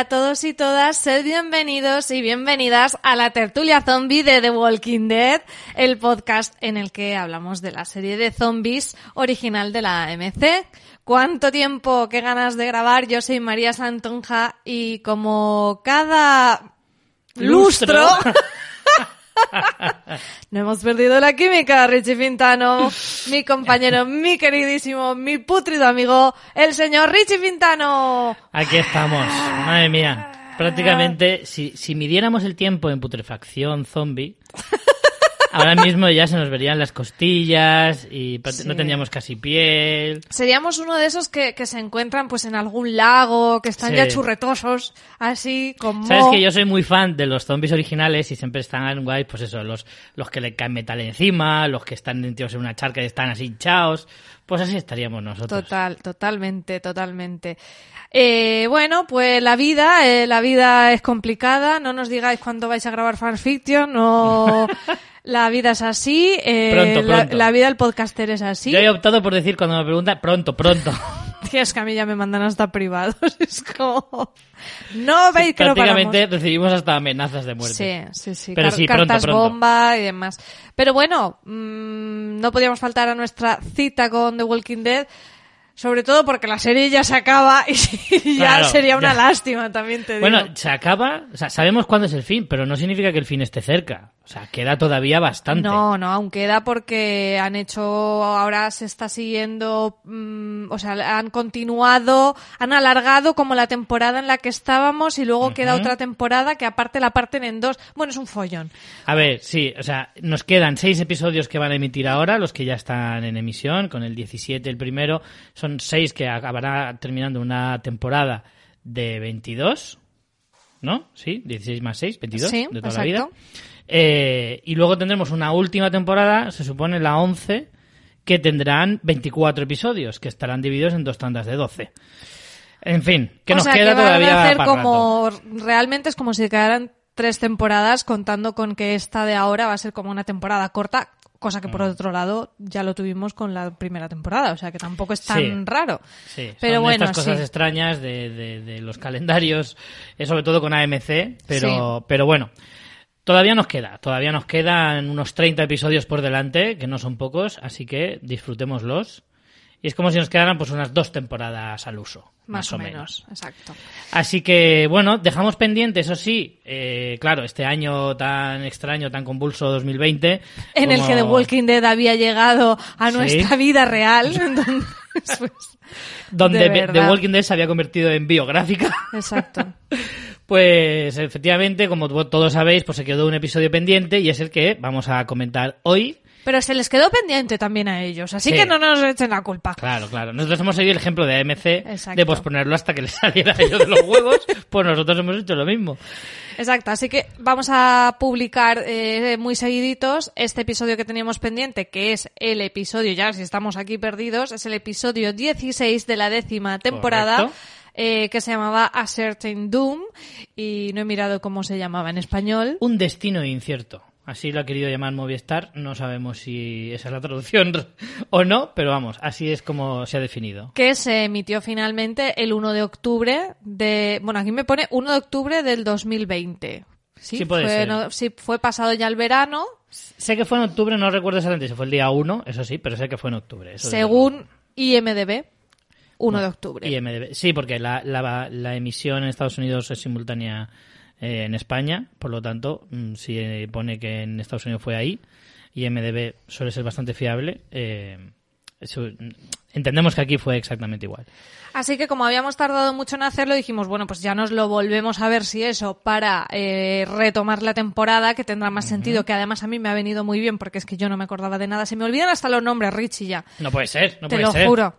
Hola a todos y todas, sed bienvenidos y bienvenidas a la tertulia zombie de The Walking Dead, el podcast en el que hablamos de la serie de zombies original de la AMC. ¿Cuánto tiempo, qué ganas de grabar? Yo soy María Santonja y como cada lustro... no hemos perdido la química, Richie Fintano, mi compañero, mi queridísimo, mi putrido amigo, el señor Richie Fintano. Aquí estamos, madre mía. Prácticamente, si, si midiéramos el tiempo en putrefacción zombie, ahora mismo ya se nos verían las costillas y Sí. no tendríamos casi piel. Seríamos uno de esos que, que se encuentran pues en algún lago, que están Sí. ya churretosos, así como... Sabes que yo soy muy fan de los zombies originales y siempre están guay, pues eso, los, los que le caen metal encima, los que están metidos en una charca y están así hinchados. Pues así estaríamos nosotros. Total, totalmente, totalmente. Eh, bueno, pues la vida, eh, la vida es complicada. No nos digáis cuándo vais a grabar fanfiction. No, la vida es así. eh, Pronto, la- pronto. La, vida del podcaster es así. Yo he optado por decir cuando me preguntan, pronto, pronto. Tío, es que a mí ya me mandan hasta privados. Es como, no veis que no. Prácticamente recibimos hasta amenazas de muerte. Sí, sí, sí. Pero car- sí, pronto, cartas pronto. bomba y demás. Pero bueno, mm, no podíamos faltar a nuestra cita con The Walking Dead. Sobre todo porque la serie ya se acaba y ya Claro, sería una ya. lástima, también te digo. Bueno, se acaba, o sea, sabemos cuándo es el fin, pero no significa que el fin esté cerca. O sea, queda todavía bastante. No, no, aún queda porque han hecho, ahora se está siguiendo, mm, o sea, han continuado, han alargado como la temporada en la que estábamos y luego queda otra temporada que aparte la parten en dos. Bueno, es un follón. A ver, sí, o sea, nos quedan seis episodios que van a emitir ahora, los que ya están en emisión, con el 17 el primero. Son seis que acabará terminando una temporada de 22, ¿no? Sí, 16 más 6, 22 Sí, de toda la exacto. vida. Eh, y luego tendremos una última temporada, se supone la 11, que tendrán 24 episodios, que estarán divididos en dos tandas de 12. En fin, que o nos sea, queda que van todavía a hacer para rato. como realmente es como si quedaran tres temporadas contando con que esta de ahora va a ser como una temporada corta cosa que por Mm. otro lado ya lo tuvimos con la primera temporada o sea que tampoco es tan Sí. raro Sí, pero son bueno estas cosas sí. extrañas de, de- de los calendarios, eh, sobre todo con AMC, pero, pero bueno, todavía nos queda, todavía nos quedan unos 30 episodios por delante, que no son pocos, así que disfrutémoslos. Y es como si nos quedaran pues unas dos temporadas al uso, más, más, o menos exacto Así que, bueno, dejamos pendiente, eso sí, eh, claro, este año tan extraño, tan convulso 2020. en el que The Walking Dead había llegado a Sí. nuestra vida real entonces, pues, Donde de The. Walking Dead se había convertido en biográfica. exacto Pues efectivamente, como to- todos sabéis, pues se quedó un episodio pendiente y es el que vamos a comentar hoy. Pero se les quedó pendiente también a ellos así Sí. que no nos echen la culpa Claro, claro. Nosotros hemos seguido el ejemplo de AMC Exacto. de posponerlo hasta que les saliera a ellos de los huevos, pues nosotros hemos hecho lo mismo. Exacto, así que vamos a publicar eh, muy seguiditos este episodio que teníamos pendiente, que es el episodio, ya si estamos aquí perdidos, es el episodio 16 de la décima temporada. Eh, que se llamaba A Certain Doom y no he mirado cómo se llamaba en español. Un destino incierto. Así lo ha querido llamar Movistar. No sabemos si esa es la traducción o no, pero vamos, así es como se ha definido. que se emitió finalmente el 1 de octubre de... Bueno, aquí me pone 1 de octubre del 2020. Sí, Sí, puede fue, ser. no- sí, fue pasado ya el verano, Sé que fue en octubre, no recuerdo exactamente si fue el día 1, eso sí, pero sé que fue en octubre. eso según IMDB, 1 de octubre. IMDb. Sí, porque la, la, la emisión en Estados Unidos es simultánea eh, en España, por lo tanto, mm, si eh, pone que en Estados Unidos fue ahí, IMDB suele ser bastante fiable, eh, entendemos que aquí fue exactamente igual. Así que como habíamos tardado mucho en hacerlo, dijimos, bueno, pues ya nos lo volvemos a ver si eso para eh, retomar la temporada, que tendrá más sentido, que además a mí me ha venido muy bien porque es que yo no me acordaba de nada. Se me olvidan hasta los nombres, Richie ya. No puede ser, no Te puede lo ser. juro.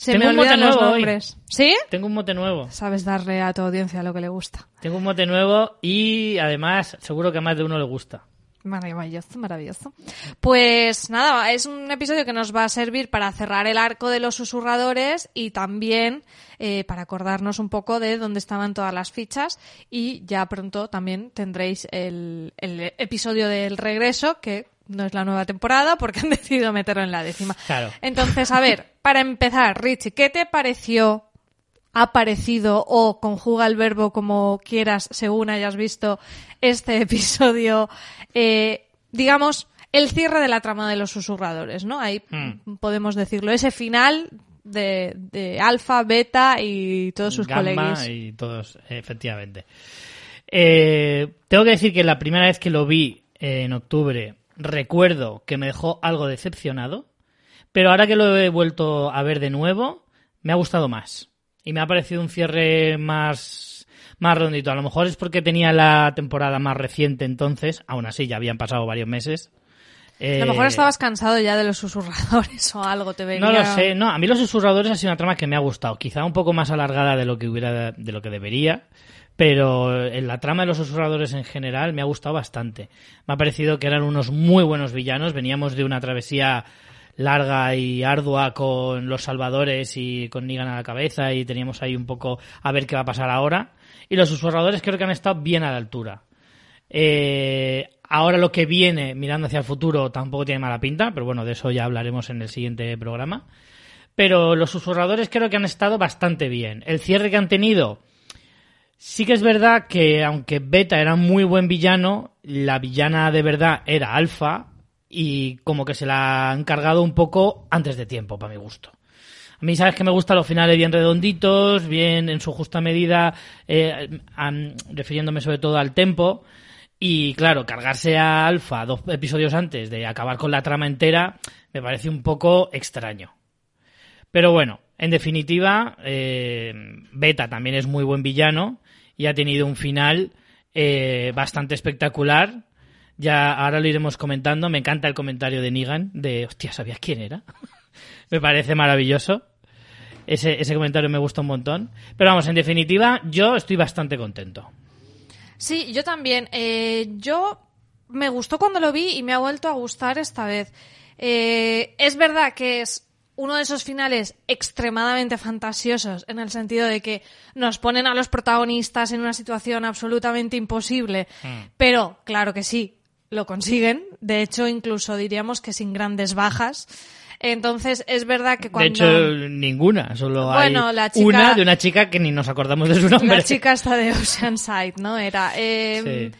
Se Tengo me un mote los nuevo hoy. nombres. ¿Sí? Tengo un mote nuevo. Sabes darle a tu audiencia lo que le gusta. Tengo un mote nuevo y además seguro que a más de uno le gusta. Maravilloso, maravilloso. Pues nada, es un episodio que nos va a servir para cerrar el arco de los susurradores y también eh, para acordarnos un poco de dónde estaban todas las fichas y ya pronto también tendréis el, el episodio del regreso que no es la nueva temporada porque han decidido meterlo en la décima. Claro. Entonces, a ver, para empezar, Richie, ¿qué te pareció ha parecido o conjuga el verbo como quieras según hayas visto este episodio, eh, digamos, el cierre de la trama de los susurradores, ¿no? Ahí Hmm. podemos decirlo, ese final de, de alfa, beta y todos sus Gamma coleguis. y todos, efectivamente. Eh, tengo que decir que la primera vez que lo vi eh, en octubre, recuerdo que me dejó algo decepcionado, pero ahora que lo he vuelto a ver de nuevo, me ha gustado más. Y me ha parecido un cierre más, más redondito. A lo mejor es porque tenía la temporada más reciente entonces, aún así ya habían pasado varios meses. A lo mejor Eh, estabas cansado ya de los susurradores o algo, te venía... no lo sé, no, a mí los susurradores ha sido una trama que me ha gustado, quizá un poco más alargada de lo que hubiera de lo que debería, pero en la trama de los susurradores en general me ha gustado bastante. Me ha parecido que eran unos muy buenos villanos, veníamos de una travesía larga y ardua con los salvadores y con Negan a la cabeza y teníamos ahí un poco a ver qué va a pasar ahora. Y los susurradores creo que han estado bien a la altura. Eh, ahora lo que viene, mirando hacia el futuro, tampoco tiene mala pinta, pero bueno, de eso ya hablaremos en el siguiente programa. Pero los susurradores creo que han estado bastante bien. El cierre que han tenido, sí que es verdad que aunque Beta era un muy buen villano, la villana de verdad era Alpha y como que se la han cargado un poco antes de tiempo, para mi gusto. A mí, sabes que me gustan los finales bien redonditos, bien en su justa medida, eh, refiriéndome sobre todo al tempo. Y claro, cargarse a Alpha dos episodios antes de acabar con la trama entera me parece un poco extraño. Pero bueno, en definitiva, eh, Beta también es muy buen villano y ha tenido un final eh, bastante espectacular. Ya ahora lo iremos comentando. Me encanta el comentario de Negan de, hostia, ¿sabías quién era? me parece maravilloso. Ese, ese comentario me gusta un montón. Pero vamos, en definitiva, yo estoy bastante contento. Sí, yo también. Eh, yo me gustó cuando lo vi y me ha vuelto a gustar esta vez. Eh, es verdad que es uno de esos finales extremadamente fantasiosos en el sentido de que nos ponen a los protagonistas en una situación absolutamente imposible, pero claro que sí, lo consiguen. De hecho, incluso diríamos que sin grandes bajas. Entonces, es verdad que cuando... De hecho, ninguna. Solo Bueno, hay la chica- una de una chica que ni nos acordamos de su nombre. La chica está de Oceanside, ¿no? Era. eh, Sí.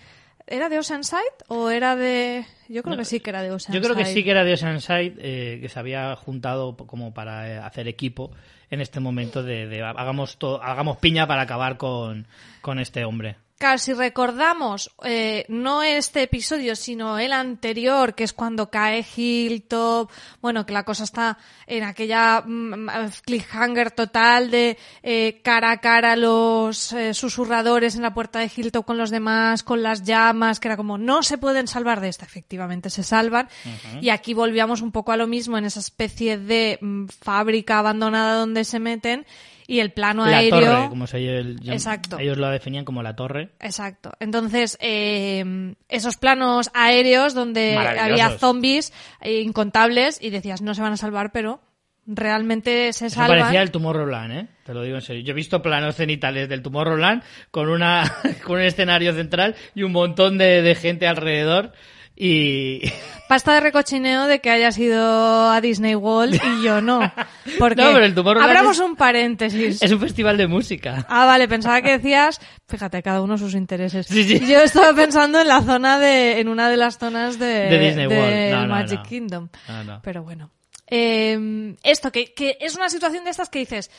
¿Era de Oceanside o era de.? Yo creo que sí que era de Oceanside. Yo creo que sí que era de Oceanside, eh, que se había juntado como para eh, hacer equipo en este momento de, de hagamos, to- hagamos piña para acabar con, con este hombre. Claro, si recordamos, eh, no este episodio, sino el anterior, que es cuando cae Hilltop, bueno, que la cosa está en aquella mm, cliffhanger total de eh, cara a cara los eh, susurradores en la puerta de Hilltop con los demás, con las llamas, que era como, no se pueden salvar de esta, efectivamente se salvan. Y aquí volvíamos un poco a lo mismo en esa especie de mm, fábrica abandonada donde se meten y el plano La aéreo. torre, como se ellos, Exacto. ellos lo definían como la torre. Exacto. Entonces, eh, esos planos aéreos donde había zombies eh, incontables y decías, no se van a salvar, pero realmente se Eso salvan. parecía el Tomorrowland, ¿eh? Te lo digo en serio. Yo he visto planos cenitales del Tomorrowland con, una, con un escenario central y un montón de, de gente alrededor. Y Pasta de recochineo de que hayas ido a Disney World y yo no. Porque No, pero el Tomorrowland abramos es- un paréntesis. es un festival de música. Ah, vale, pensaba que decías, fíjate, cada uno sus intereses. Sí, sí. Yo estaba pensando en la zona de, en una de las zonas de, De Disney World. No, no, Magic. Kingdom. Pero bueno. Eh, esto, que, que es una situación de estas que dices,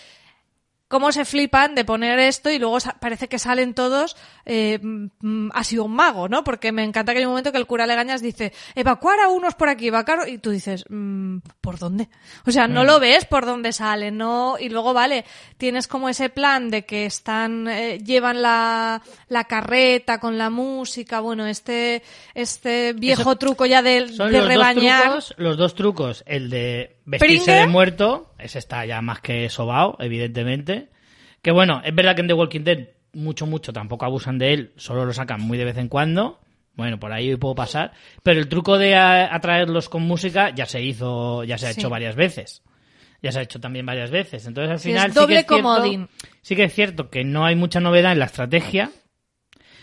cómo se flipan de poner esto y luego parece que salen todos eh, mm, ha sido un mago, ¿no? Porque me encanta que hay un momento que el cura Legañas dice, evacuar a unos por aquí, evacuar, y tú dices, mm, ¿por dónde? O sea, no mm. lo ves por dónde sale, ¿no? Y luego, vale, tienes como ese plan de que están, eh, llevan la, la carreta con la música, bueno, este, este viejo truco ya de, de rebañar. los dos trucos, el de vestirse de muerto, ese está ya más que sobao, evidentemente. Que bueno, es verdad que en The Walking Dead mucho, mucho tampoco abusan de él, solo lo sacan muy de vez en cuando. Bueno, por ahí puedo pasar. Pero el truco de atraerlos con música ya se hizo, ya se ha hecho varias veces. Ya se ha hecho también varias veces. Entonces al final. doble sí que es comodín. sí que es cierto que no hay mucha novedad en la estrategia.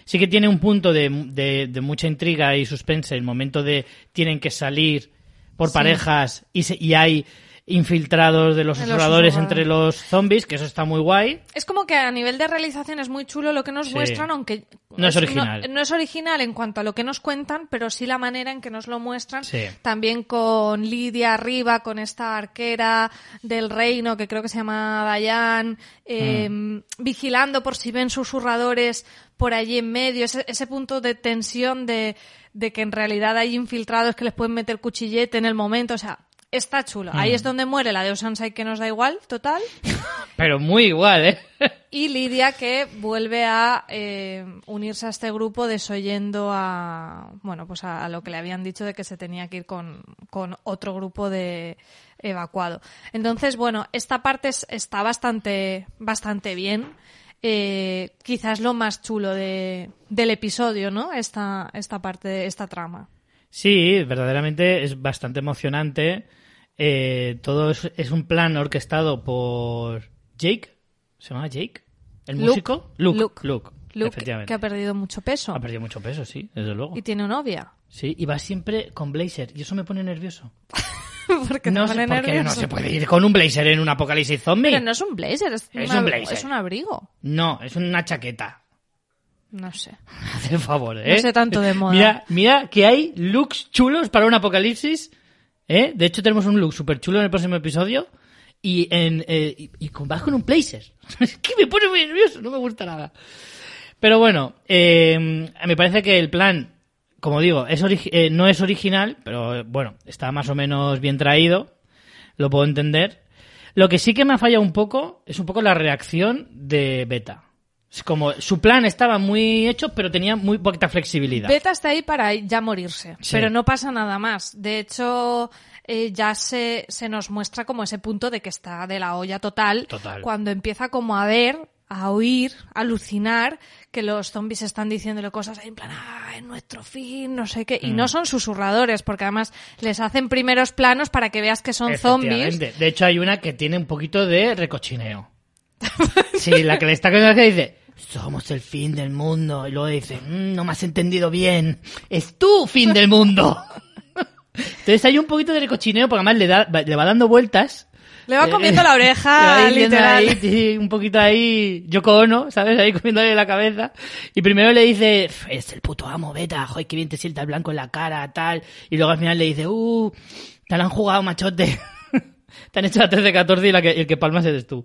Sí que tiene un punto de, de, mucha intriga y suspense el momento de tienen que salir por parejas y, y hay infiltrados de los exploradores entre los zombies, que eso está muy guay. Es como que a nivel de realización es muy chulo lo que nos muestran, aunque no es original. No, es original en cuanto a lo que nos cuentan, pero sí la manera en que nos lo muestran. También con Lidia arriba, con esta arquera del reino, que creo que se llama Dayan, em, mm. vigilando por si ven susurradores por allí en medio, ese, ese punto de tensión de, de que en realidad hay infiltrados que les pueden meter cuchillete en el momento, o sea, Está chulo. Ahí es mm. donde muere la de Osansai que nos da igual, total. Pero muy igual, ¿eh? y Lidia que vuelve a eh, unirse a este grupo desoyendo a, bueno, pues a, lo que le habían dicho de que se tenía que ir con, otro grupo de evacuado. Entonces, bueno, esta parte está bastante, bastante bien. Eh, quizás lo más chulo de, del episodio, ¿no? Esta, esta parte, esta trama. Sí, verdaderamente es bastante emocionante eh, todo es, un plan orquestado por Jake. ¿Se llama Jake? ¿El músico? Luke. Luke. Luke, que ha perdido mucho peso. Ha perdido mucho peso, sí, desde luego. Y tiene novia. Sí, y va siempre con blazer. Y eso me pone nervioso. porque no, sé, no se puede ir con un blazer en un apocalipsis zombie. Pero no es un blazer, es, un blazer. Es un abrigo. No, es una chaqueta. No sé. Haz favor, ¿eh? No sé tanto de moda. Mira, mira que hay looks chulos para un apocalipsis ¿Eh? De hecho, tenemos un look súper chulo en el próximo episodio. Y, en, eh, y, con, vas con un blazer. es que me pone muy nervioso, no me gusta nada. Pero bueno, eh, me parece que el plan, como digo, es eh, no es original, pero bueno, está más o menos bien traído. Lo puedo entender. Lo que sí que me ha fallado un poco es un poco la reacción de Beta. Es como su plan estaba muy hecho, pero tenía muy poquita flexibilidad. Beta está ahí para ya morirse, pero no pasa nada más. De hecho, eh, ya se, se nos muestra como ese punto de que está de la olla total, total. cuando empieza como a ver, a oír, a alucinar que los zombies están diciéndole cosas ahí en plan, ah, en nuestro fin, no sé qué, y no mm. son susurradores, porque además les hacen primeros planos para que veas que son zombies. De hecho, hay una que tiene un poquito de recochineo. Sí, la que le está que dice, somos el fin del mundo. Y luego dice, mm, no me has entendido bien. Es tu fin del mundo. Entonces hay un poquito de recochineo porque además le, da, le va dando vueltas. Le va comiendo la oreja, literal. Ahí, un poquito ahí, Yoko Ono, ¿sabes? Ahí comiéndole la cabeza. Y primero le dice, es el puto amo, beta, joder, qué bien te sienta el blanco en la cara, tal. Y luego al final le dice, uh, te la han jugado, machote. te han hecho la 13-14 y, la que, el que palmas eres tú.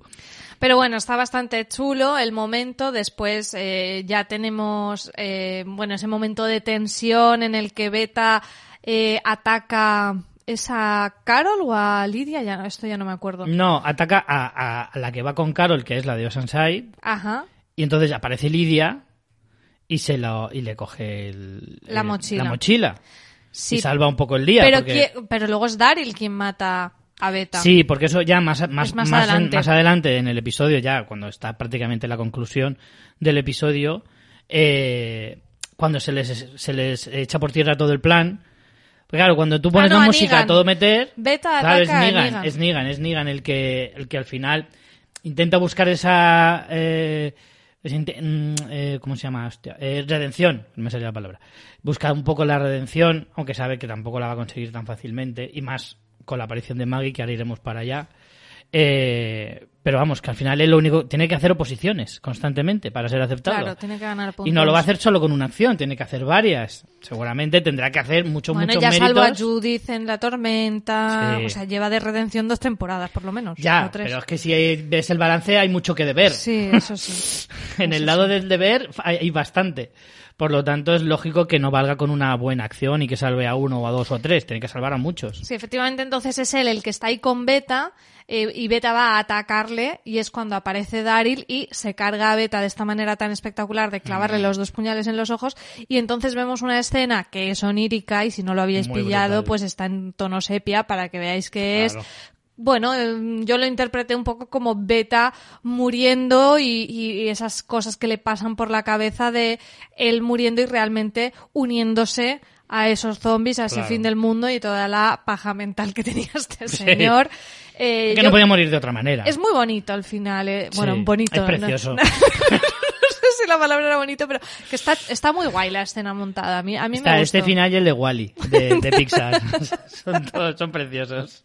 Pero bueno, está bastante chulo el momento. Después eh, ya tenemos, eh, bueno, ese momento de tensión en el que Beta eh, ataca ¿Es a Carol o a Lidia? Ya, esto ya no me acuerdo. No, ataca a, a la que va con Carol, que es la de Oceanside. Ajá. Y entonces aparece Lidia y se lo, y le coge la mochila. La mochila. Sí. Y salva un poco el día. Pero, pero luego es Daryl quien mata Sí, porque eso ya más, más, más, adelante. En, el episodio, ya cuando está prácticamente la conclusión del episodio, eh, cuando se les, se les echa por tierra todo el plan. Claro, cuando tú pones ah, la música a todo meter, Beta, es Negan, es Negan, es Negan el que, el que al final intenta buscar esa... Eh, mm, eh, ¿Cómo se llama? redención, no me sale la palabra. Busca un poco la redención, aunque sabe que tampoco la va a conseguir tan fácilmente, y más con la aparición de Maggie, que ahora iremos para allá. Eh, pero vamos, que al final él lo único tiene que hacer oposiciones constantemente para ser aceptado. Claro, tiene que ganar puntos. Y no lo va a hacer solo con una acción, tiene que hacer varias. Seguramente tendrá que hacer mucho, bueno, muchos ya méritos. salvo a Judith en la tormenta. Sí. O sea, lleva de redención dos temporadas, por lo menos. Ya, tres. pero es que si ves el balance hay mucho que deber. Sí, eso sí. en el lado sí. del deber hay bastante. Por lo tanto, es lógico que no valga con una buena acción y que salve a uno o a dos o a tres. Tiene que salvar a muchos. Sí, efectivamente, entonces es él el que está ahí con Beta eh, y Beta va a atacarle y es cuando aparece Daryl y se carga a Beta de esta manera tan espectacular de clavarle los dos puñales en los ojos y entonces vemos una escena que es onírica y si no lo habíais Muy pillado brutal. pues está en tono sepia para que veáis que Claro. es bueno, eh, yo lo interpreté un poco como Beta muriendo y, y esas cosas que le pasan por la cabeza de él muriendo y realmente uniéndose a esos zombies, a ese Claro. fin del mundo y toda la paja mental que tenía este señor. Eh, que yo- no podía morir de otra manera. Es muy bonito al final, eh. bueno, Sí, bonito. Es precioso. No, sé si la palabra era bonito, pero que está, está muy guay la escena montada. A mí, a mí Está me gustó. este final y el de Wally, de, de Pixar. son todos, son preciosos.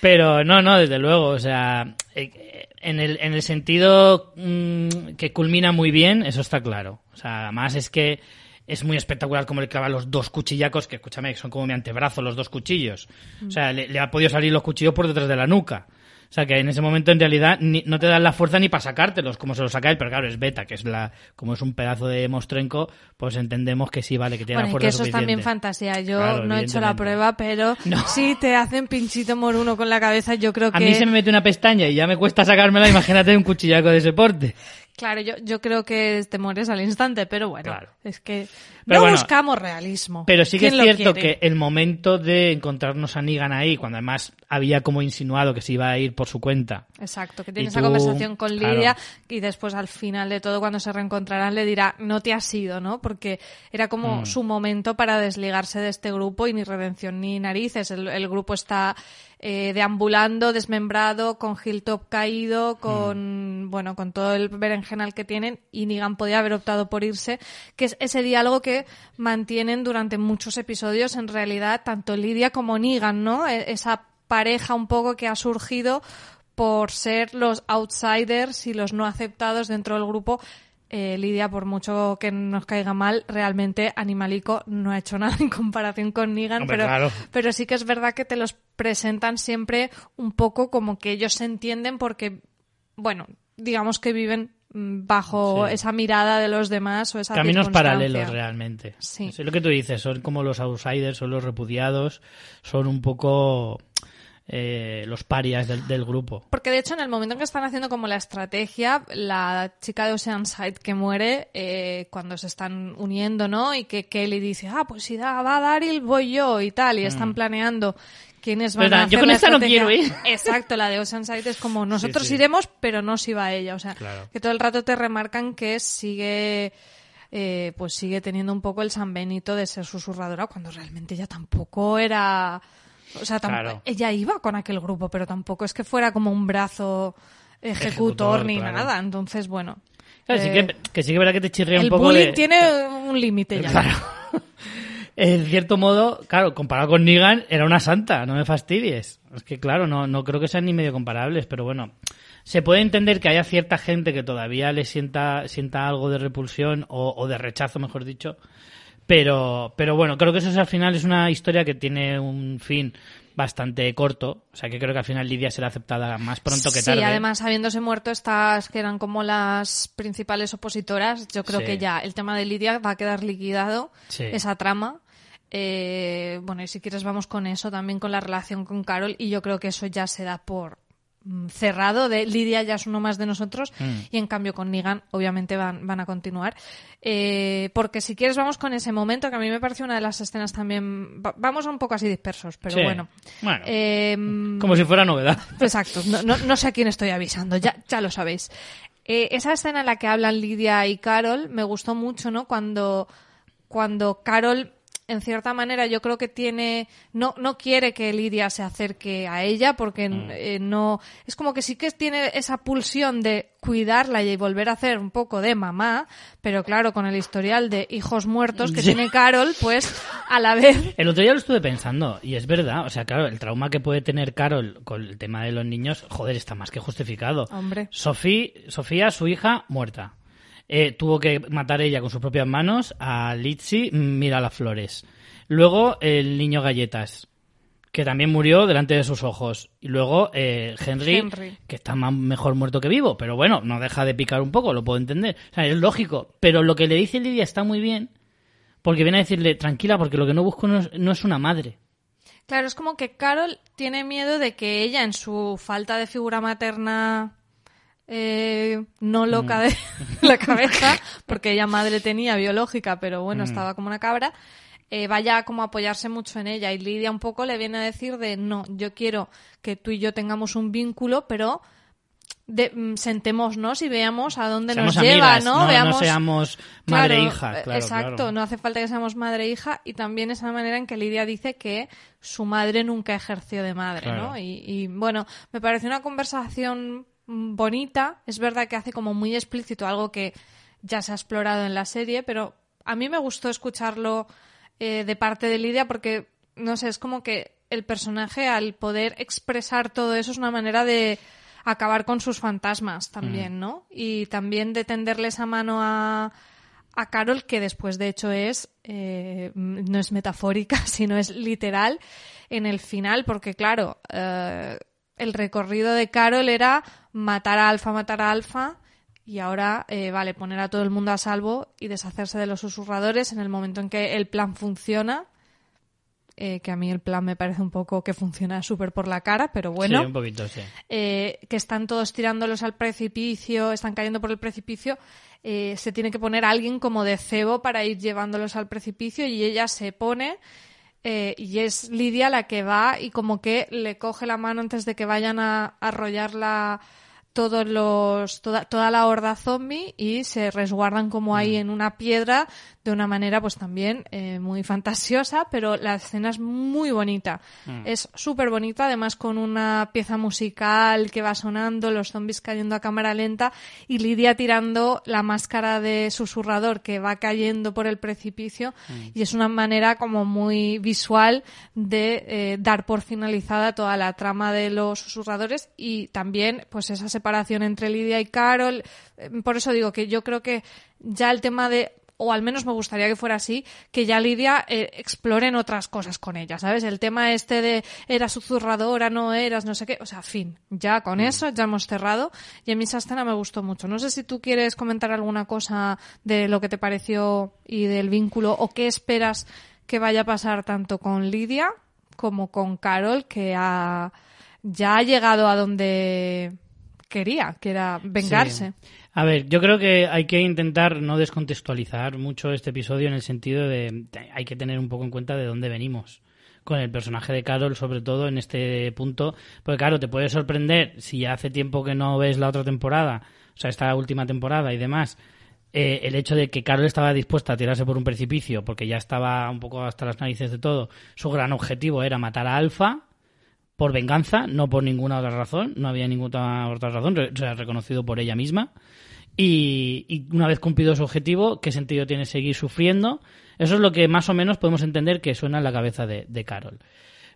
Pero no, no, desde luego, o sea, eh, en el, en el sentido mm, que culmina muy bien, eso está claro. O sea, además es que es muy espectacular como le clava los dos cuchillacos, que escúchame, son como mi antebrazo los dos cuchillos. O sea, le, le ha podido salir los cuchillos por detrás de la nuca. O sea, que en ese momento en realidad ni- no te dan la fuerza ni para sacártelos, como se los saca él, pero claro, es beta, que es la, como es un pedazo de mostrenco, pues entendemos que sí, vale, que tiene Bueno, la y fuerza que eso es también suficiente. fantasía. Yo Claro, no he hecho la prueba, pero No. si te hacen pinchito moruno con la cabeza, yo creo que... A mí se me mete una pestaña y ya me cuesta sacármela, imagínate un cuchillaco de ese porte. Claro, yo, yo creo que te mueres al instante, pero bueno, Claro. es que Pero no bueno, buscamos realismo. Pero sí que es ¿Quién lo cierto que el momento de encontrarnos a Negan ahí, cuando además había como insinuado que se iba a ir por su cuenta. Exacto, que tiene Y esa conversación con claro. Lidia y después al final de todo cuando se reencontrarán le dirá no te has ido, ¿no? Porque era como Mm. su momento para desligarse de este grupo y ni redención ni narices. El, el grupo está eh, deambulando, desmembrado, con Hilltop caído, con Mm. bueno, con todo el berenjenal que tienen y Negan podía haber optado por irse, que es ese diálogo que mantienen durante muchos episodios en realidad tanto Lidia como Negan, ¿no? E- Esa pareja un poco que ha surgido por ser los outsiders y los no aceptados dentro del grupo. Eh, Lidia, por mucho que nos caiga mal, realmente Animalico no ha hecho nada en comparación con Negan, Hombre, pero, claro. pero sí que es verdad que te los presentan siempre un poco como que ellos se entienden porque, bueno, digamos que viven mm, bajo Sí. esa mirada de los demás o esa Caminos paralelos realmente. Sí. Es lo que tú dices, son como los outsiders, son los repudiados, son un poco eh, los parias del, del grupo. Porque de hecho en el momento en que están haciendo como la estrategia, la chica de Oceanside que muere eh, cuando se están uniendo, ¿no? Y que Kelly dice, ah, pues si da, va Daryl, voy yo y tal, y están planeando quiénes van Verdad, a Mm. yo hacer con la esta no quiero ir. Exacto, la de Oceanside es como nosotros sí. iremos, pero no si va ella. O sea, Claro. que todo el rato te remarcan que sigue... eh, pues sigue teniendo un poco el San Benito de ser susurradora cuando realmente ella tampoco era o sea, Claro. ella iba con aquel grupo, pero tampoco es que fuera como un brazo ejecutor, Ejecutor, ni claro. nada. Entonces, bueno. Claro, sí eh, que, que sí que verá que te chirría el un poco bullying de... tiene un límite ya. Claro. En cierto modo, claro, comparado con Negan, era una santa, no me fastidies. Es que, claro, no, no creo que sean ni medio comparables, pero bueno. Se puede entender que haya cierta gente que todavía le sienta, sienta algo de repulsión o, o de rechazo, mejor dicho. Pero, pero bueno, creo que eso es, al final es una historia que tiene un fin bastante corto. O sea que creo que al final Lidia será aceptada más pronto que sí, tarde. además, habiéndose muerto estas que eran como las principales opositoras, yo creo Sí. que ya el tema de Lidia va a quedar liquidado, Sí. esa trama. Eh, bueno, y si quieres vamos con eso, también con la relación con Carol, y yo creo que eso ya se da por cerrado, de Lidia ya es uno más de nosotros, Mm. y en cambio con Negan obviamente van, van a continuar. Eh, porque si quieres vamos con ese momento, que a mí me pareció una de las escenas también, va- vamos un poco así dispersos, pero Sí. bueno. Bueno, Eh, como si fuera novedad. Exacto, no, no, no sé a quién estoy avisando, ya, ya lo sabéis. Eh, esa escena en la que hablan Lidia y Carol me gustó mucho, ¿no? Cuando, cuando Carol en cierta manera yo creo que tiene no no quiere que Lidia se acerque a ella porque Mm. eh, no es como que sí que tiene esa pulsión de cuidarla y volver a hacer un poco de mamá pero claro con el historial de hijos muertos que Sí. tiene Carol pues a la vez El otro día lo estuve pensando, y es verdad, o sea, claro, el trauma que puede tener Carol con el tema de los niños, joder, está más que justificado. Hombre. Sofía, Sofía, su hija, muerta. Eh, tuvo que matar ella con sus propias manos a Litsi, mira las flores. Luego el niño galletas, que también murió delante de sus ojos. Y luego eh, Henry, Henry. que está más, mejor muerto que vivo, pero bueno, no deja de picar un poco, lo puedo entender. O sea, es lógico. Pero lo que le dice Lidia está muy bien, porque viene a decirle, tranquila, porque lo que no busco no es, no es una madre. Claro, es como que Carol tiene miedo de que ella, en su falta de figura materna eh, no loca de la cabeza, porque ella madre tenía biológica, pero bueno, estaba como una cabra, eh, vaya como a apoyarse mucho en ella. Y Lidia un poco le viene a decir de, no, yo quiero que tú y yo tengamos un vínculo, pero de, mm, sentémonos y veamos a dónde Seamos nos lleva, amigas, ¿no? no, veamos... no seamos Claro, madre-hija. eh, Claro, exacto, claro. no hace falta que seamos madre e hija y también esa manera en que Lidia dice que su madre nunca ejerció de madre. ¿no? Y, y, bueno, me pareció una conversación mm, bonita, es verdad que hace como muy explícito algo que ya se ha explorado en la serie, pero a mí me gustó escucharlo eh, de parte de Lidia porque, no sé, es como que el personaje al poder expresar todo eso es una manera de acabar con sus fantasmas también, ¿no? Y también de tenderle esa mano a, a Carol, que después de hecho es, eh, no es metafórica, sino es literal en el final, porque claro, eh, el recorrido de Carol era matar a Alfa, matar a Alfa, y ahora, eh, vale, poner a todo el mundo a salvo y deshacerse de los susurradores en el momento en que el plan funciona. eh, que a mí el plan me parece un poco que funciona súper por la cara, pero bueno Sí, un poquito, sí. eh, que están todos tirándolos al precipicio, están cayendo por el precipicio, eh, se tiene que poner alguien como de cebo para ir llevándolos al precipicio y ella se pone eh, y es Lidia la que va y como que le coge la mano antes de que vayan a a arrollarla todos los toda, toda la horda zombie y se resguardan como ahí en una piedra de una manera pues también eh, muy fantasiosa pero la escena es muy bonita. Es súper bonita además con una pieza musical que va sonando los zombies cayendo a cámara lenta y Lidia tirando la máscara de susurrador que va cayendo por el precipicio. Y es una manera como muy visual de eh, dar por finalizada toda la trama de los susurradores y también pues esa separación entre Lidia y Carol Eh, por eso digo que yo creo que ya el tema de o al menos me gustaría que fuera así, que ya Lidia eh, exploren otras cosas con ella, ¿sabes? El tema este de era susurradora, no eras, no sé qué, o sea, fin, ya con eso ya hemos cerrado y a mí esa escena me gustó mucho. No sé si tú quieres comentar alguna cosa de lo que te pareció y del vínculo o qué esperas que vaya a pasar tanto con Lidia como con Carol, que ha, ya ha llegado a donde quería, que era vengarse. A ver, yo creo que hay que intentar no descontextualizar mucho este episodio en el sentido de hay que tener un poco en cuenta de dónde venimos con el personaje de Carol, sobre todo en este punto, porque claro, te puede sorprender si ya hace tiempo que no ves la otra temporada, o sea, esta última temporada y demás, eh, el hecho de que Carol estaba dispuesta a tirarse por un precipicio porque ya estaba un poco hasta las narices de todo, su gran objetivo era matar a Alfa, por venganza, no por ninguna otra razón, no había ninguna otra razón, o sea, reconocido por ella misma. Y, una vez cumplido su objetivo, ¿qué sentido tiene seguir sufriendo? Eso es lo que más o menos podemos entender que suena en la cabeza de, de Carol.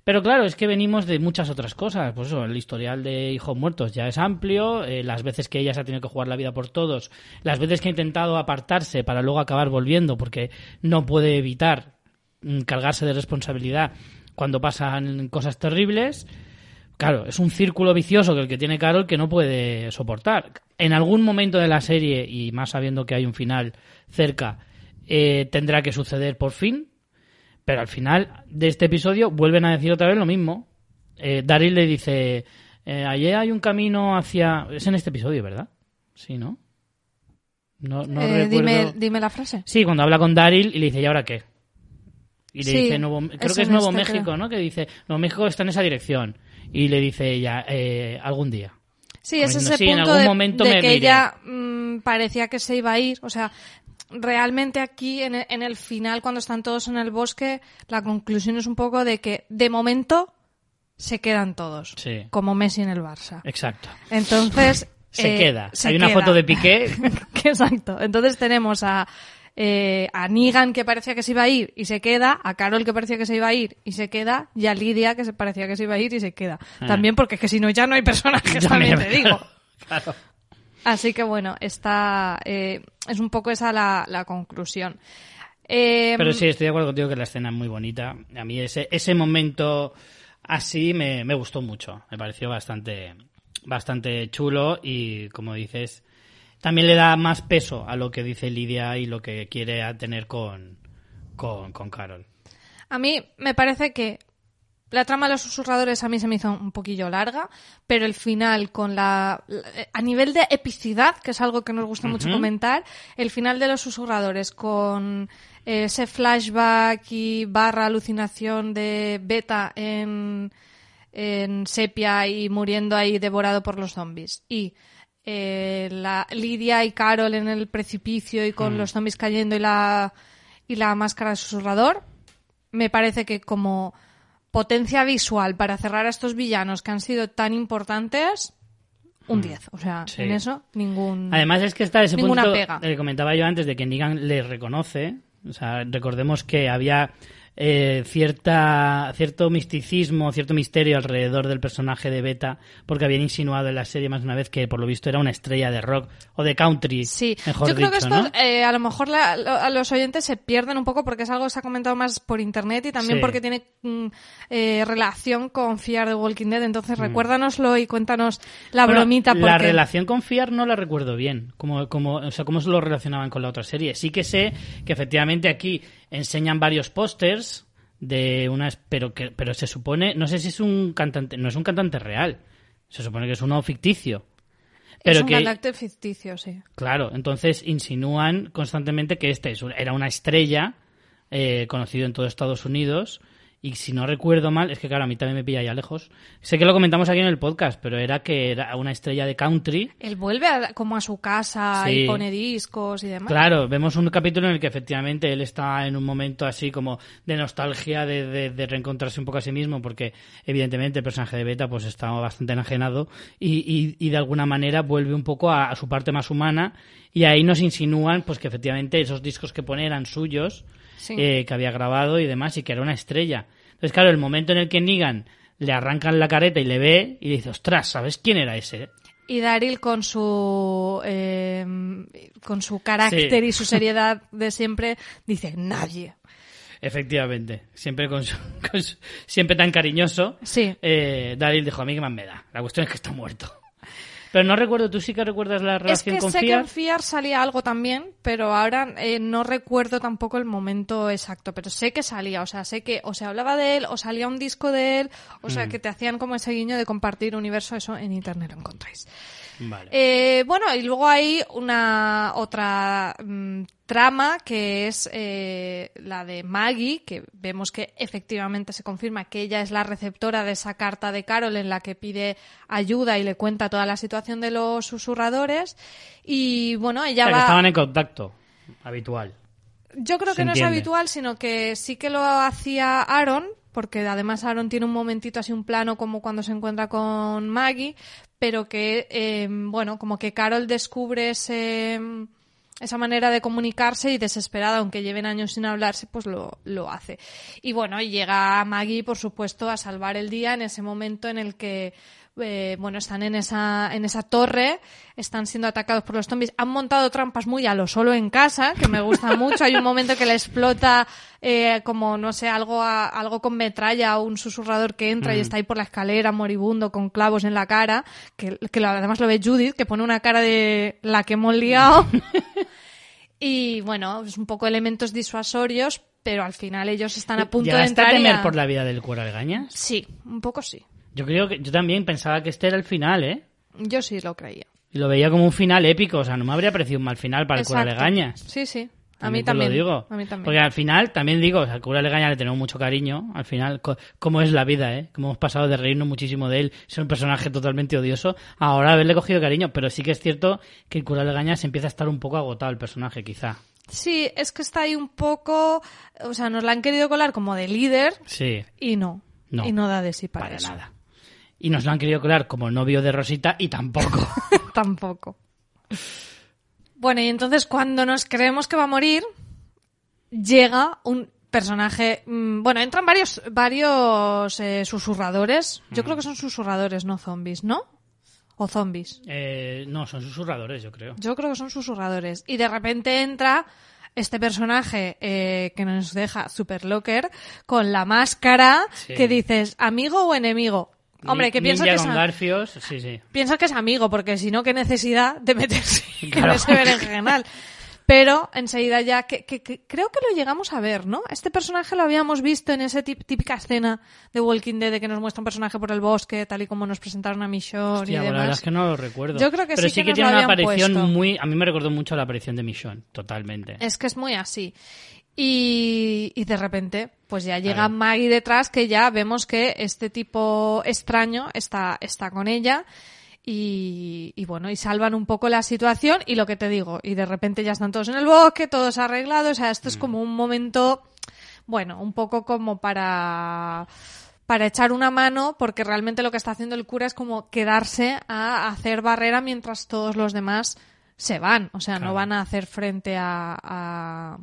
Pero claro, es que venimos de muchas otras cosas. Pues eso, el historial de hijos muertos ya es amplio, eh, las veces que ella se ha tenido que jugar la vida por todos, las veces que ha intentado apartarse para luego acabar volviendo porque no puede evitar mm, cargarse de responsabilidad cuando pasan cosas terribles. Claro, es un círculo vicioso que el que tiene Carol que no puede soportar. En algún momento de la serie, y más sabiendo que hay un final cerca, eh, tendrá que suceder por fin. Pero al final de este episodio vuelven a decir otra vez lo mismo. Eh, Daryl le dice, eh, ayer hay un camino hacia... Es en este episodio, ¿verdad? Sí, ¿no? No, no Eh, recuerdo... dime, dime la frase. Sí, cuando habla con Daryl y le dice, ¿y ahora qué? Y le Sí, dice, Nuevo, creo es que es en Nuevo México. ¿no? Que dice, Nuevo México está en esa dirección. Y le dice ella, eh, algún día. Sí, es Como ese sí, en punto algún de, momento de me- que ella mm, parecía que se iba a ir. O sea, realmente aquí en el, en el final, cuando están todos en el bosque, la conclusión es un poco de que de momento se quedan todos, Sí. como Messi en el Barça. Exacto. Entonces. Se eh, queda. se Hay una foto de Piqué. Exacto. Entonces tenemos a, eh, a Negan que parecía que se iba a ir y se queda, a Carol que parecía que se iba a ir y se queda, y a Lidia que se parecía que se iba a ir y se queda. Ah. También porque es que si no ya no hay personajes, también te digo. Claro. Así que bueno, está, eh, es un poco esa la, la conclusión. Eh, Pero sí, estoy de acuerdo contigo que la escena es muy bonita. A mí ese, ese momento así me, me gustó mucho. Me pareció bastante, bastante chulo y, como dices, también le da más peso a lo que dice Lidia y lo que quiere tener con, con, con Carol. A mí me parece que la trama de los susurradores a mí se me hizo un poquillo larga, pero el final con la... A nivel de epicidad, que es algo que nos gusta mucho comentar, el final de los susurradores con ese flashback y barra alucinación de Beta en, en sepia y muriendo ahí devorado por los zombies. Y eh, la Lidia y Carol en el precipicio y con los zombies cayendo y la, y la máscara de susurrador, me parece que como potencia visual para cerrar a estos villanos que han sido tan importantes, un 10. O sea, Sí. en eso ningún... Además es que está ese punto pega. que comentaba yo antes de que Negan le reconoce. O sea, recordemos que había eh, cierta cierto misticismo, cierto misterio alrededor del personaje de Beta, porque habían insinuado en la serie más de una vez que por lo visto era una estrella de rock o de country, Sí, mejor yo creo que esto ¿no? eh, a lo mejor la- lo- a los oyentes se pierden un poco porque es algo que se ha comentado más por internet y también Sí. porque tiene mm, eh, relación con Fear the Walking Dead. Entonces recuérdanos,lo y cuéntanos la Mm. Bueno, bromita. Porque... La relación con Fiar no la recuerdo bien, como, como, o sea, cómo se lo relacionaban con la otra serie. Sí que sé que efectivamente aquí enseñan varios pósters de unas, pero que, pero se supone, no sé si es un cantante, no es un cantante real, se supone que es uno ficticio. Pero es un que, carácter ficticio, sí. claro, entonces insinúan constantemente que este es era una estrella eh, conocido en todo Estados Unidos. Y si no recuerdo mal, es que claro, a mí también me pilla ya lejos. Sé que lo comentamos aquí en el podcast, pero era que era una estrella de country Él vuelve a- como a su casa Sí. y pone discos y demás. Claro, vemos un capítulo en el que efectivamente él está en un momento así como de nostalgia, de, de- de reencontrarse un poco a sí mismo, porque evidentemente el personaje de Beta pues está bastante enajenado y, y- y de alguna manera vuelve un poco a, a su parte más humana y ahí nos insinúan pues que efectivamente esos discos que pone eran suyos, Sí. eh, que había grabado y demás y que era una estrella. Entonces claro, el momento en el que Negan le arrancan la careta y le ve y le dice, ostras, ¿sabes quién era ese? Y Daryl con su eh, con su carácter Sí. y su seriedad de siempre dice nadie. Efectivamente, siempre con su- con su- siempre tan cariñoso. Sí. Eh, Daryl dijo, a mí que más me da. La cuestión es que está muerto. Pero no recuerdo, ¿tú sí que recuerdas la Es relación que con sé que en Fiar salía algo también, pero ahora eh, no recuerdo tampoco el momento exacto, pero sé que salía, o sea, sé que o se hablaba de él, o salía un disco de él, o Mm. sea, que te hacían como ese guiño de compartir universo, eso en internet lo encontráis. Vale. Eh, bueno, y luego hay una otra mm, trama que es eh, la de Maggie, que vemos que efectivamente se confirma que ella es la receptora de esa carta de Carol en la que pide ayuda y le cuenta toda la situación de los susurradores. Y bueno, O ella que estaban en contacto habitual. Yo creo Se que no es habitual, sino que sí que lo hacía Aaron, porque además Aaron tiene un momentito así, un plano como cuando se encuentra con Maggie, pero que, eh, bueno, como que Carol descubre ese, esa manera de comunicarse y desesperada, aunque lleven años sin hablarse, pues lo, lo hace. Y bueno, y llega Maggie, por supuesto, a salvar el día en ese momento en el que eh, bueno, están en esa, en esa torre, están siendo atacados por los zombies, han montado trampas muy a lo solo en casa, que me gusta mucho, hay un momento que le explota eh, como, no sé, algo, a- algo con metralla o un susurrador que entra y está ahí por la escalera moribundo con clavos en la cara, que, que lo- además lo ve Judith, que pone una cara de la que hemos liado. y bueno, es un poco elementos disuasorios, pero al final ellos están a punto de ¿Llegaste a entrar y temer a- por la vida del cura Legañas? Sí, un poco sí. Yo creo que yo también pensaba que este era el final, ¿eh? Yo sí lo creía. Y lo veía como un final épico, o sea, no me habría parecido un mal final para el cura Exacto. Legañas. Sí, sí. A mí también. lo digo. A mí también. Porque al final, también digo, o sea, al cura Legaña le tenemos mucho cariño. Al final, cómo es la vida, ¿eh? Cómo hemos pasado de reírnos muchísimo de él, ser un personaje totalmente odioso, a ahora haberle cogido cariño. Pero sí que es cierto que el cura Legaña se empieza a estar un poco agotado el personaje, quizá. Sí, es que está ahí un poco, o sea, nos la han querido colar como de líder Sí, y no. No. Y no da de sí para, para eso. nada. Y nos lo han querido colar como novio de Rosita y tampoco. Tampoco. Bueno, y entonces cuando nos creemos que va a morir, llega un personaje. mm, Bueno, entran varios, varios eh, susurradores. Yo creo que son susurradores, no zombies, ¿no? O zombies. Eh, no, son susurradores, yo creo. Yo creo que son susurradores. Y de repente entra este personaje eh, que nos deja super locker con la máscara Sí. que dices amigo o enemigo. Hombre, que piensa que es garfios, sí, sí. piensa que es amigo, porque si no, qué necesidad de meterse Claro. en ese berenjenal. Pero enseguida ya, que, que- que creo que lo llegamos a ver, ¿no? Este personaje lo habíamos visto en esa típica escena de Walking Dead de que nos muestra un personaje por el bosque, tal y como nos presentaron a Michonne y Hostia, bueno, la verdad demás. es que no lo recuerdo. Yo creo que Pero sí sí que tiene una aparición puesto. muy... A mí me recordó mucho la aparición de Michonne, totalmente. Es que es muy así. Y, y de repente, pues ya llega. Maggie detrás, que ya vemos que este tipo extraño está, está con ella. Y, y bueno, y salvan un poco la situación y lo que te digo, y de repente ya están todos en el bosque, todos arreglados, o sea, esto Mm. es como un momento, bueno, un poco como para para echar una mano, porque realmente lo que está haciendo el cura es como quedarse a hacer barrera mientras todos los demás se van, o sea, no van a hacer frente a, a,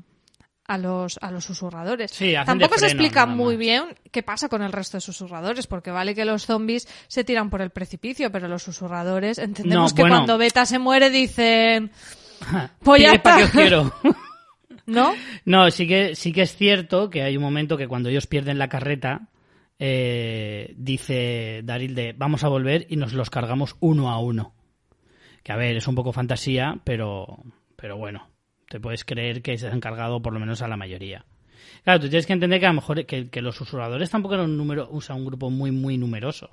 a los, a los susurradores. Sí, Tampoco se freno, explica muy bien qué pasa con el resto de susurradores, porque vale que los zombies se tiran por el precipicio, pero los susurradores entendemos No, que bueno. cuando Beta se muere dicen. ¿no? No, sí que, sí que es cierto que hay un momento que cuando ellos pierden la carreta, eh, dice Daryl de vamos a volver y nos los cargamos uno a uno. Que a ver, es un poco fantasía, pero, pero bueno, te puedes creer que se han cargado por lo menos a la mayoría. Claro, tú tienes que entender que a lo mejor que, que los susurradores tampoco eran un número, o sea, un grupo muy, muy numeroso.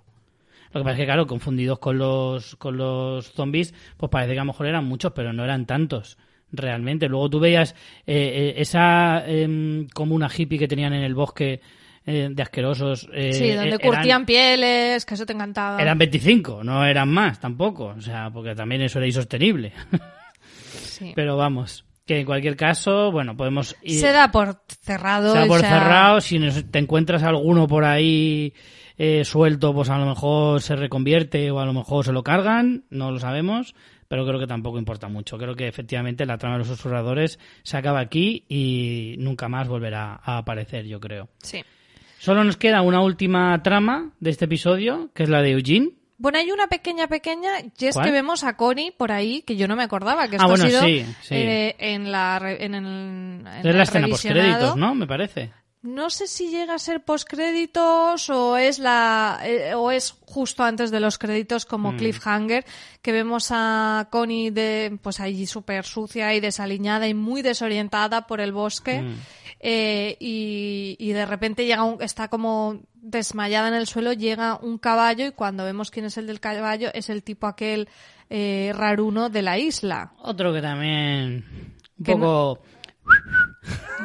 Lo que pasa es que, claro, confundidos con los, con los zombies, pues parece que a lo mejor eran muchos, pero no eran tantos, realmente. Luego tú veías eh, eh, esa em, como una hippie que tenían en el bosque eh, de asquerosos. eh, Sí, donde eran- curtían pieles, que eso te encantaba. Eran 25, no eran más tampoco. O sea, porque también eso era insostenible. Sí. Pero vamos, que en cualquier caso, bueno, podemos ir. Se da por cerrado. Se da por cerrado. Si nos- te encuentras alguno por ahí eh, suelto, pues a lo mejor se reconvierte o a lo mejor se lo cargan, no lo sabemos. Pero creo que tampoco importa mucho. Creo que efectivamente la trama de los susurradores se acaba aquí y nunca más volverá a aparecer, yo creo. Sí. Solo nos queda una última trama de este episodio, que es la de Eugene. Bueno, hay una pequeña, pequeña, y es ¿Cuál? que vemos a Connie por ahí, que yo no me acordaba, que Ah, esto bueno, ha sido sí, sí. eh, en, la, en el en Es el la escena post revisionado. créditos, ¿no? Me parece. No sé si llega a ser postcréditos o es la eh, o es justo antes de los créditos como Mm. cliffhanger que vemos a Connie de pues allí súper sucia y desaliñada y muy desorientada por el bosque Mm. Eh, y, y de repente llega un, está como desmayada en el suelo llega un caballo y cuando vemos quién es el del caballo es el tipo aquel eh, raruno de la isla. Otro que también un Que no- poco...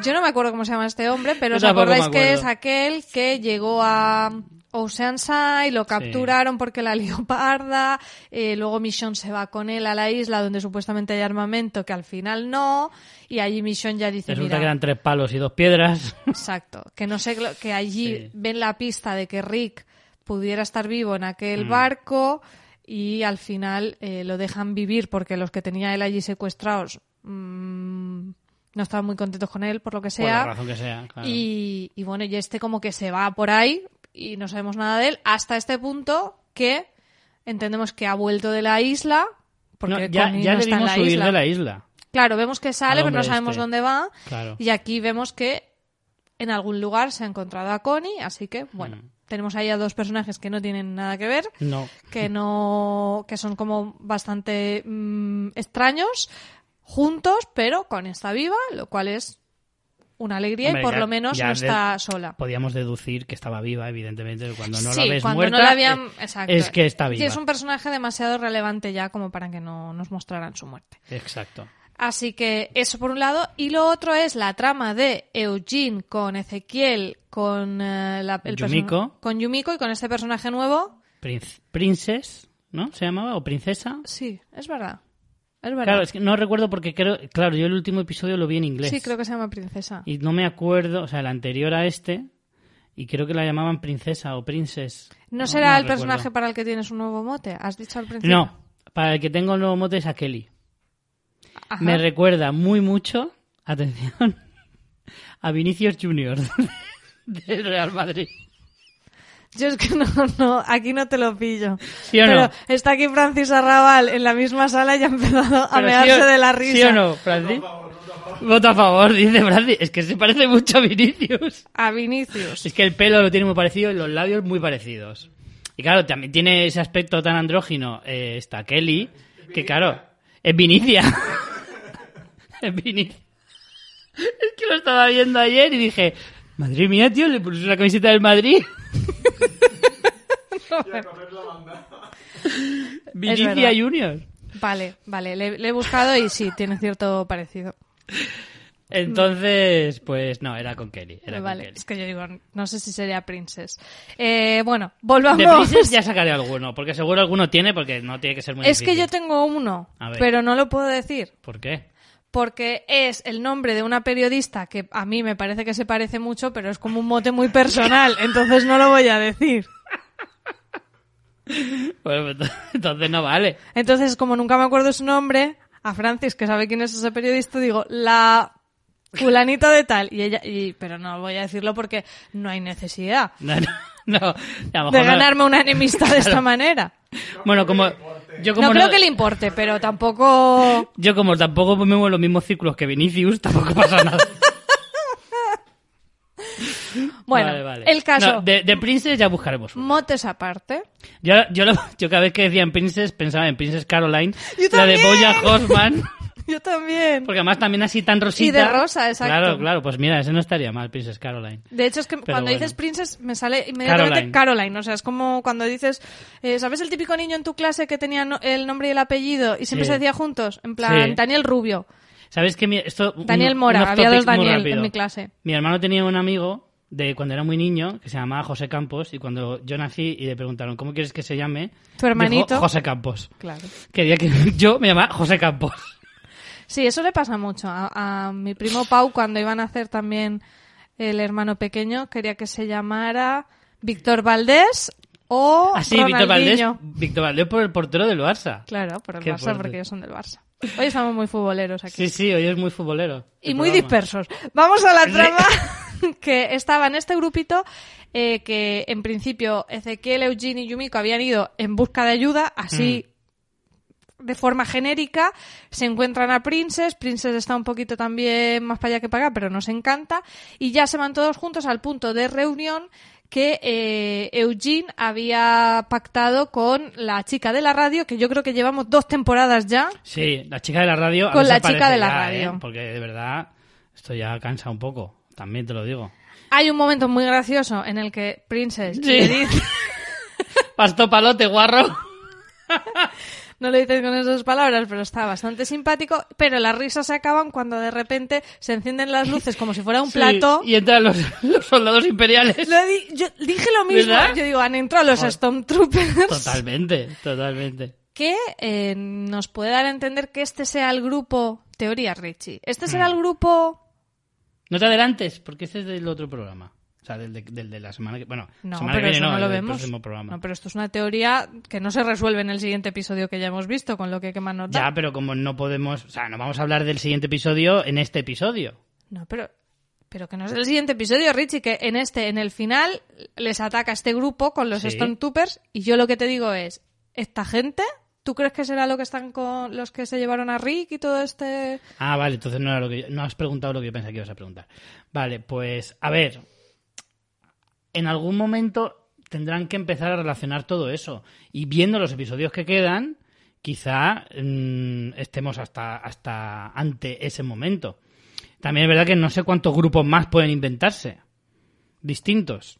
Yo no me acuerdo cómo se llama este hombre, pero Yo os acordáis que es aquel que llegó a Oceanside, lo capturaron porque la lió parda, eh, luego Mission se va con él a la isla donde supuestamente hay armamento, que al final no, y allí Mission ya dice, Resulta mira, que eran tres palos y dos piedras. exacto, que no sé, que allí Sí. ven la pista de que Rick pudiera estar vivo en aquel Mm. barco y al final eh, lo dejan vivir porque los que tenía él allí secuestrados mm, no estaban muy contentos con él por lo que Por la sea. razón que sea, claro. Y, y bueno, y este como que se va por ahí y no sabemos nada de él hasta este punto que entendemos que ha vuelto de la isla porque No, ya ya no le está en vimos subir isla. de la isla. Claro, vemos que sale, Al pero no sabemos este. dónde va. Claro. Y aquí vemos que en algún lugar se ha encontrado a Connie, así que bueno, Mm. tenemos ahí a dos personajes que no tienen nada que ver, No. que no, que son como bastante mm, extraños juntos, pero con está viva, lo cual es una alegría Hombre, y por ya- lo menos no está sola. Podíamos deducir que estaba viva, evidentemente. Cuando no sí, la ves cuando muerta, no la habían, eh, exacto. es que está viva. es un personaje demasiado relevante ya como para que no nos mostraran su muerte. Exacto. Así que eso por un lado. Y lo otro es la trama de Eugene con Ezequiel, con, eh, la, el Yumiko. con Yumiko y con este personaje nuevo. Princ- Princess, ¿no? ¿Se llamaba? ¿O princesa? Sí, es verdad. es verdad. Claro, es que no recuerdo porque creo, claro, yo el último episodio lo vi en inglés. Sí, creo que se llama Princesa. Y no me acuerdo, o sea, el anterior a este, y creo que la llamaban princesa o princess. ¿No, será no el recuerdo. personaje para el que tienes un nuevo mote? ¿Has dicho al principio? No, para el que tengo el nuevo mote es a Kelly. Ajá. Me recuerda muy mucho, atención, a Vinicius Junior del Real Madrid. Yo es que no, no, aquí no te lo pillo. ¿Sí o Pero no? está aquí Francis Arrabal en la misma sala y ha empezado a mearse sí de la risa. ¿Sí o no, Francis? Vota a favor, dice Francis. Es que se parece mucho a Vinicius. A Vinicius. Es que el pelo lo tiene muy parecido y los labios muy parecidos. Y claro, también tiene ese aspecto tan andrógino eh, esta Kelly, que claro, es Vinicia. es que lo estaba viendo ayer y dije, madre mía, tío, le puse una camiseta del Madrid. Vinicia. Junior. Vale, vale, le, le he buscado y sí, tiene cierto parecido. Entonces, pues no, era con Kelly. Era con Vale, Kelly. es que yo digo, no sé si sería Princess. Eh, bueno, volvamos. De Princess ya sacaré alguno, porque seguro alguno tiene, porque no tiene que ser muy es que difícil. yo tengo uno, pero no lo puedo decir. ¿Por qué? Porque es el nombre de una periodista que a mí me parece que se parece mucho, pero es como un mote muy personal, entonces no lo voy a decir. Bueno, pues, entonces no vale. Entonces, como nunca me acuerdo su nombre, a Francis, que sabe quién es ese periodista, digo, la fulanita de tal. Y ella, y, pero no voy a decirlo porque no hay necesidad No, no, no. A lo mejor de ganarme una enemistad de esta manera. Bueno, como yo como No creo que le importe, pero tampoco... yo como tampoco me muevo en los mismos círculos que Vinicius, tampoco pasa nada. Bueno, Vale, vale. el caso, No, de, de Princess ya buscaremos. uno. motes aparte. Yo, yo, lo- yo cada vez que decía en Princess pensaba en Princess Caroline, la de. Boya Horseman, Yo también. porque además también así tan rosita. Y de rosa, exacto. Claro, claro, pues mira, ese no estaría mal, Princess Caroline. De hecho, es que cuando bueno. dices Princess me sale inmediatamente Caroline. Caroline. O sea, es como cuando dices, eh, ¿sabes el típico niño en tu clase que tenía no- el nombre y el apellido y siempre Sí. se decía juntos? En plan, Sí. Daniel Rubio, ¿Sabes que mi- esto Daniel Mora, había dos Daniel en mi clase. Mi hermano tenía un amigo de cuando era muy niño que se llamaba José Campos y cuando yo nací y le preguntaron ¿cómo quieres que se llame? Tu hermanito. Dijo, José Campos. Claro. Quería que yo me llamaba José Campos. Sí, eso le pasa mucho. A, a mi primo Pau, cuando iban a hacer también el hermano pequeño, quería que se llamara Víctor Valdés o Ah, Víctor Valdés. Víctor Valdés por el portero del Barça. Claro, por el Qué Barça, fuerte. porque ellos son del Barça. Hoy estamos muy futboleros aquí. Sí, sí, hoy es muy futbolero. y muy programa. dispersos. Vamos a la trama que estaba en este grupito eh, que en principio Ezequiel, Eugene y Yumiko habían ido en busca de ayuda, así de forma genérica. Se encuentran a Princess, Princess está un poquito también más para allá que para acá, pero nos encanta. Y ya se van todos juntos al punto de reunión que eh, Eugene había pactado con la chica de la radio, que yo creo que llevamos dos temporadas ya. Sí, la chica de la radio. Con la chica de la ya, radio. ¿eh? Porque de verdad, esto ya cansa un poco. También te lo digo. Hay un momento muy gracioso en el que Princess Sí. le dice, Pasto palote, guarro. no lo dices con esas palabras, pero está bastante simpático, pero las risas se acaban cuando de repente se encienden las luces como si fuera un Sí, plato. Y entran los, los soldados imperiales. Lo di- yo dije lo mismo, ¿Verdad? yo digo, han entrado los Joder. Stormtroopers. Totalmente, totalmente. Que eh, nos puede dar a entender que este sea el grupo, teoría Richie, este será el grupo... No te adelantes, porque este es del otro programa. O sea, del de, del de la semana que... Bueno, No, semana pero que viene eso no, no, lo vemos. próximo programa. No, pero esto es una teoría que no se resuelve en el siguiente episodio que ya hemos visto, con lo que, que más nos da. Ya, pero como no podemos... O sea, no vamos a hablar del siguiente episodio en este episodio. No, pero, pero que no es el siguiente episodio, Richie, que en este, en el final, les ataca este grupo con los Sí. Stormtroopers y yo lo que te digo es, ¿esta gente? ¿Tú crees que será lo que están con los que se llevaron a Rick y todo este...? Ah, vale, entonces no era lo que yo- no has preguntado lo que yo pensé que ibas a preguntar. Vale, pues a ver, en algún momento tendrán que empezar a relacionar todo eso y viendo los episodios que quedan, quizá mm, estemos hasta hasta ante ese momento. También es verdad que no sé cuántos grupos más pueden inventarse distintos.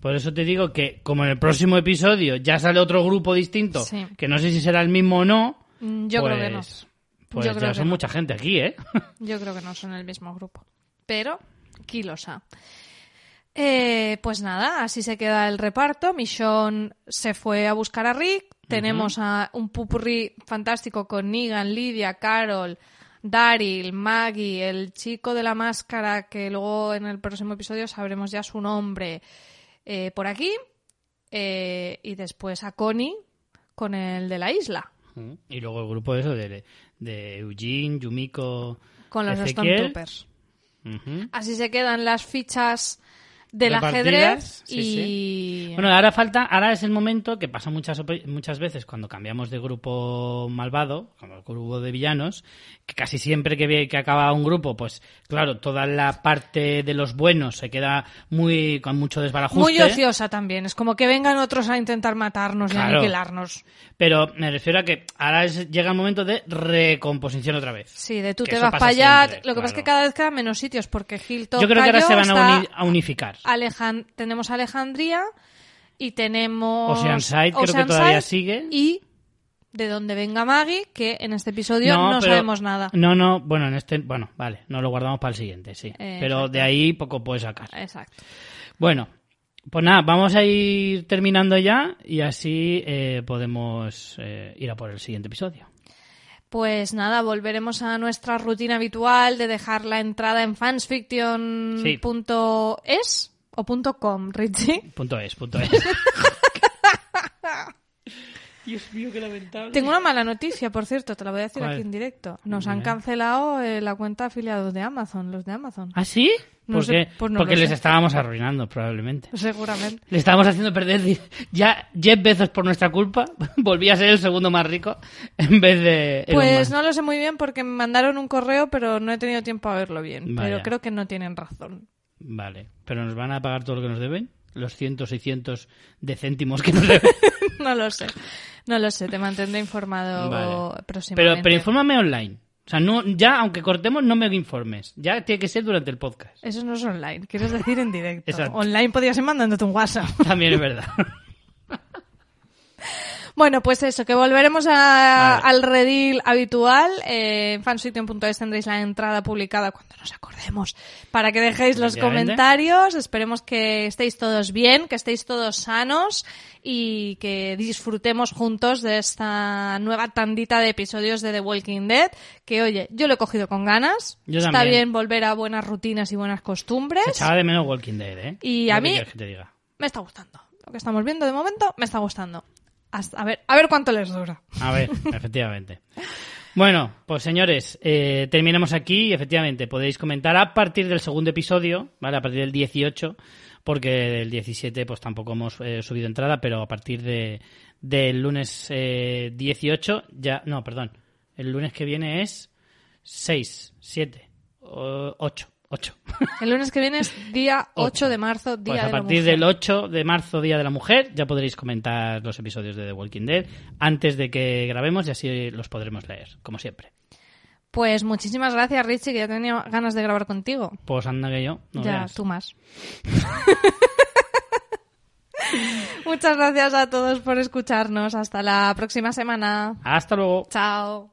Por eso te digo que como en el próximo episodio ya sale otro grupo distinto, Sí. que no sé si será el mismo o no, Mm, Yo creo que no. pues- Pues Yo creo ya que son no. mucha gente aquí, ¿eh? Yo creo que no son el mismo grupo. Pero, kilosa. Eh, pues nada, así se queda el reparto. Michonne se fue a buscar a Rick. tenemos a un pupurrí fantástico con Negan, Lidia, Carol, Daryl, Maggie, el chico de la máscara, que luego en el próximo episodio sabremos ya su nombre, eh, por aquí. eh, y después a Connie con el de la isla. Y luego el grupo eso de, de Eugene, Yumiko, con los. Ujú. Así se quedan las fichas del ajedrez sí, y... Bueno, ahora falta, ahora es el momento que pasa muchas muchas veces cuando cambiamos de grupo malvado, como el grupo de villanos, que casi siempre que, que acaba un grupo, pues claro, toda la parte de los buenos se queda muy con mucho desbarajuste. Muy ociosa también. Es como que vengan otros a intentar matarnos y aniquilarnos. Pero me refiero a que ahora es- llega el momento de recomposición otra vez. Sí, de tú te vas para allá. Lo que pasa es que cada vez quedan menos sitios porque Hilton Yo creo que ahora se van está a unificar. Alejan- tenemos Alejandría y tenemos Oceanside creo que todavía sigue. y de donde venga Maggie que en este episodio no, pero- sabemos nada. No, no, bueno, en este, bueno, vale, no lo guardamos para el siguiente, sí. Eh, pero exacto. de ahí poco puede sacar. Exacto. Bueno, pues nada, vamos a ir terminando ya y así eh, podemos eh, ir a por el siguiente episodio. Pues nada, volveremos a nuestra rutina habitual de dejar la entrada en fansfiction.es o punto .com, Richie. Punto es, punto es. Dios mío, qué lamentable. Tengo una mala noticia, por cierto, te la voy a decir ¿Cuál? aquí en directo. Nos han cancelado eh, la cuenta de afiliados de Amazon, los de Amazon. ¿Ah, sí? No ¿Por sé, pues no Porque lo les sé. estábamos arruinando, probablemente. Seguramente. Le estábamos haciendo perder. Ya Jeff Bezos, por nuestra culpa, volvía a ser el segundo más rico en vez de. Elon Pues Musk. no lo sé muy bien porque me mandaron un correo, pero no he tenido tiempo a verlo bien. Vaya. Pero creo que no tienen razón. Vale, pero nos van a pagar todo lo que nos deben. Los cientos y cientos de céntimos que nos deben. no lo sé. No lo sé, te mantendré informado Vale. próximamente. Pero, pero infórmame online. O sea, no, ya, aunque cortemos, no me informes. Ya tiene que ser durante el podcast. Eso no es online, quieres decir en directo. Exacto. Online podría ser mandándote un WhatsApp. También es verdad. Bueno, pues eso, que volveremos a- Vale. al redil habitual. Eh, en fansfiction.es tendréis la entrada publicada cuando nos acordemos para que dejéis los comentarios. Esperemos que estéis todos bien, que estéis todos sanos y que disfrutemos juntos de esta nueva tandita de episodios de The Walking Dead. Que oye, yo lo he cogido con ganas. Yo Está también. bien volver a buenas rutinas y buenas costumbres. Se echaba de menos Walking Dead, ¿eh? Y ¿Qué a mí- quieres que te diga? Me está gustando. Lo que estamos viendo de momento me está gustando. Hasta- a ver, a ver cuánto les dura. A ver, efectivamente. Bueno, pues señores, eh, terminamos aquí y efectivamente podéis comentar a partir del segundo episodio, ¿vale? A partir del 18, porque del 17 pues tampoco hemos eh, subido entrada, pero a partir de del lunes eh, 18 ya, no, perdón, el lunes que viene es 6, 7, 8, 8. El lunes que viene es día 8 de marzo, día Pues a de la partir mujer. del 8 de marzo, Día de la Mujer, ya podréis comentar los episodios de The Walking Dead antes de que grabemos y así los podremos leer, como siempre. Pues muchísimas gracias, Richie, que ya tenía ganas de grabar contigo. Pues anda que yo, no ya, veas. tú más. Muchas gracias a todos por escucharnos. Hasta la próxima semana. Hasta luego. Chao.